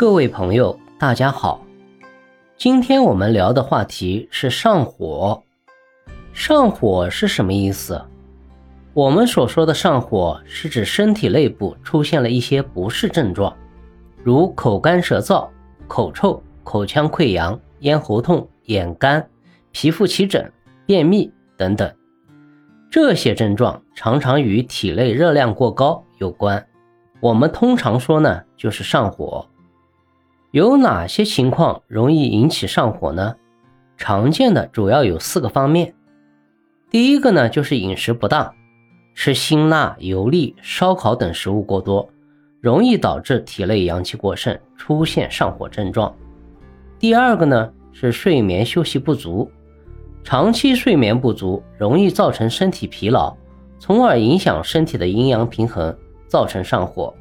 各位朋友，大家好。今天我们聊的话题是上火。上火是什么意思？我们所说的上火，是指身体内部出现了一些不适症状，如口干舌燥、口臭、口腔溃疡、咽喉痛、眼干、皮肤起疹、便秘等等。这些症状常常与体内热量过高有关。我们通常说呢，就是上火。有哪些情况容易引起上火呢？常见的主要有四个方面。第一个呢，就是饮食不当，吃辛辣、油腻、烧烤等食物过多，容易导致体内阳气过剩，出现上火症状。第二个呢，是睡眠休息不足，长期睡眠不足容易造成身体疲劳，从而影响身体的阴阳平衡。造成上火。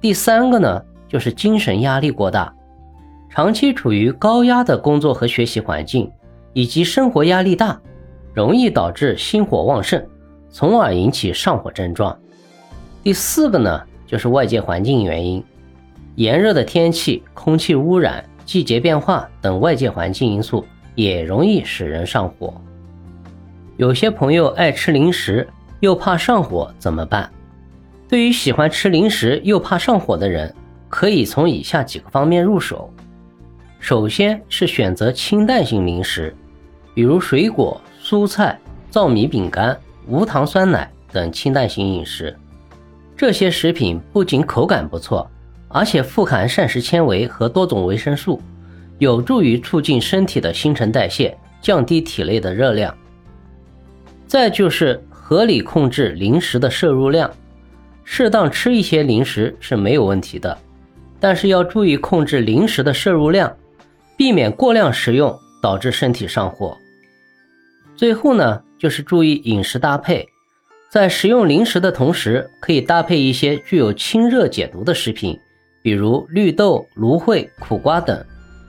第三个呢，就是精神压力过大，长期处于高压的工作和学习环境，以及生活压力大，容易导致心火旺盛，从而引起上火症状。第四个呢，就是外界环境原因，炎热的天气、空气污染、季节变化等外界环境因素也容易使人上火。有些朋友爱吃零食，又怕上火，怎么办？对于喜欢吃零食又怕上火的人，可以从以下几个方面入手。首先是选择清淡型零食，比如水果、蔬菜、糙米饼干、无糖酸奶等清淡型饮食。这些食品不仅口感不错，而且富含膳食纤维和多种维生素，有助于促进身体的新陈代谢，降低体内的热量。再就是合理控制零食的摄入量。适当吃一些零食是没有问题的，但是要注意控制零食的摄入量，避免过量食用导致身体上火。最后呢，就是注意饮食搭配，在食用零食的同时，可以搭配一些具有清热解毒的食品，比如绿豆、芦荟、苦瓜等，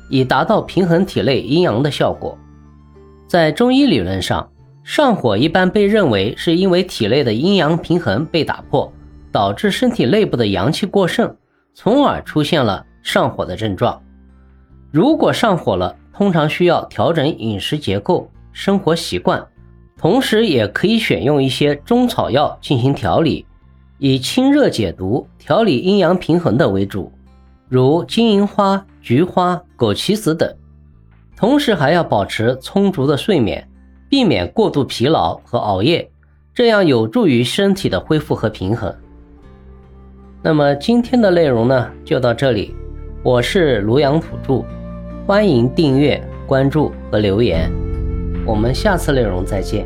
以达到平衡体内阴阳的效果。在中医理论上，上火一般被认为是因为体内的阴阳平衡被打破。导致身体内部的阳气过剩，从而出现了上火的症状。如果上火了，通常需要调整饮食结构、生活习惯，同时也可以选用一些中草药进行调理，以清热解毒、调理阴阳平衡的为主，如金银花、菊花、枸杞子等。同时还要保持充足的睡眠，避免过度疲劳和熬夜，这样有助于身体的恢复和平衡。那么今天的内容呢，就到这里。我是庐阳土著，欢迎订阅、关注和留言。我们下次内容再见。